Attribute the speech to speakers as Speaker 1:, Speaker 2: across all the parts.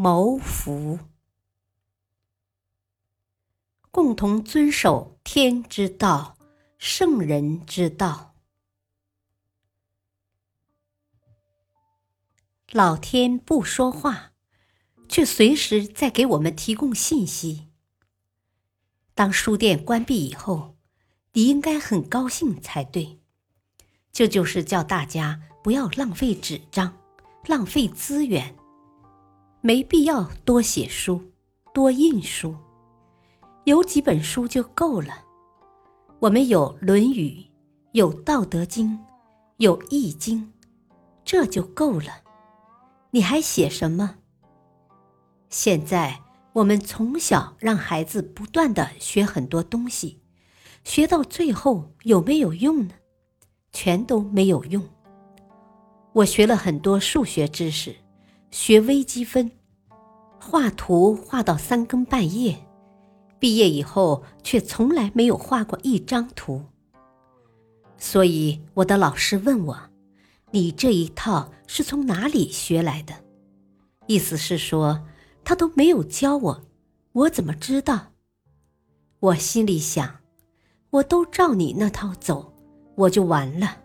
Speaker 1: 谋福，共同遵守天之道、圣人之道。老天不说话，却随时在给我们提供信息。当书店关闭以后，你应该很高兴才对。这就是叫大家不要浪费纸张，浪费资源。没必要多写书，多印书，有几本书就够了。我们有《论语》，有《道德经》，有《易经》，这就够了。你还写什么？现在我们从小让孩子不断的学很多东西，学到最后有没有用呢？全都没有用。我学了很多数学知识。学微积分，画图画到三更半夜，毕业以后却从来没有画过一张图。所以我的老师问我：“你这一套是从哪里学来的？”意思是说他都没有教我，我怎么知道？我心里想，我都照你那套走，我就完了。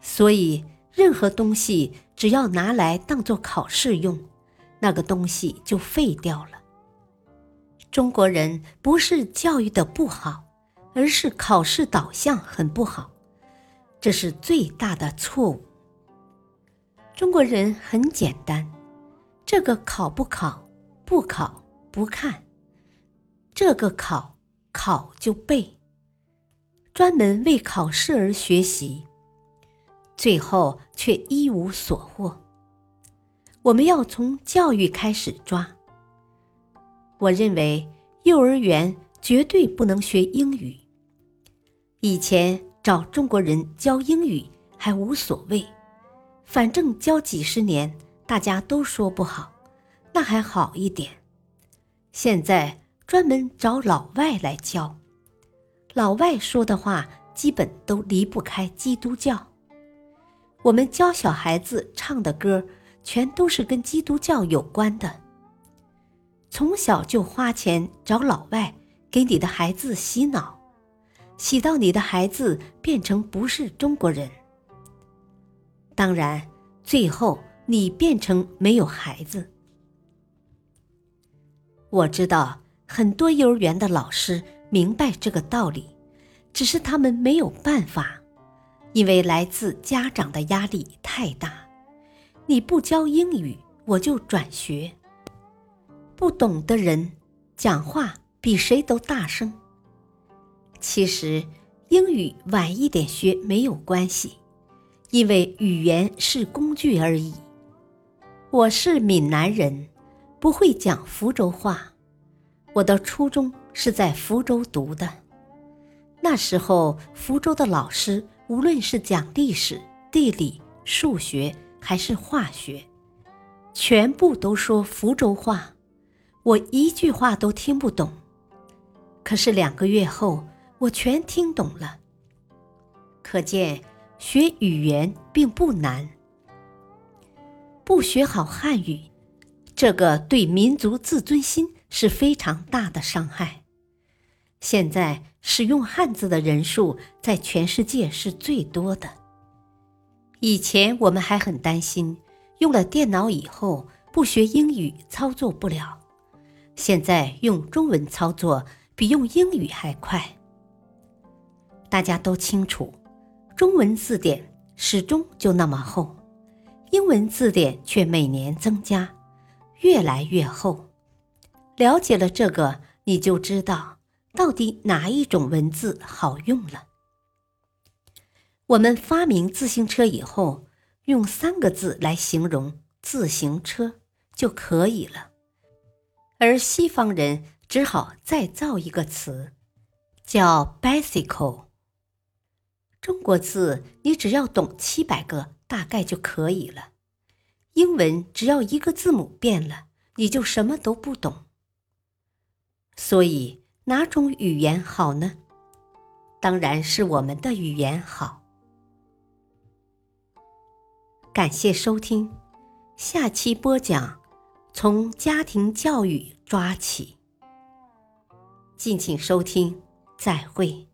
Speaker 1: 所以。任何东西只要拿来当做考试用，那个东西就废掉了。中国人不是教育的不好，而是考试导向很不好，这是最大的错误。中国人很简单，这个考不考，不考不看，这个考考就背，专门为考试而学习。最后却一无所获。我们要从教育开始抓。我认为幼儿园绝对不能学英语。以前找中国人教英语还无所谓，反正教几十年大家都说不好，那还好一点。现在专门找老外来教，老外说的话基本都离不开基督教。我们教小孩子唱的歌，全都是跟基督教有关的。从小就花钱找老外给你的孩子洗脑，洗到你的孩子变成不是中国人。当然，最后你变成没有孩子。我知道很多幼儿园的老师明白这个道理，只是他们没有办法。因为来自家长的压力太大，你不教英语，我就转学。不懂的人讲话比谁都大声。其实英语晚一点学没有关系，因为语言是工具而已。我是闽南人，不会讲福州话。我的初中是在福州读的，那时候福州的老师。无论是讲历史、地理、数学还是化学，全部都说福州话，我一句话都听不懂。可是两个月后，我全听懂了。可见学语言并不难。不学好汉语，这个对民族自尊心是非常大的伤害。现在使用汉字的人数在全世界是最多的。以前我们还很担心，用了电脑以后不学英语操作不了。现在用中文操作比用英语还快。大家都清楚，中文字典始终就那么厚，英文字典却每年增加，越来越厚。了解了这个，你就知道。到底哪一种文字好用了？我们发明自行车以后，用三个字来形容自行车就可以了。而西方人只好再造一个词，叫 “bicycle”。中国字你只要懂七百个，大概就可以了。英文只要一个字母变了，你就什么都不懂。所以哪种语言好呢？当然是我们的语言好。感谢收听，下期播讲从家庭教育抓起。敬请收听，再会。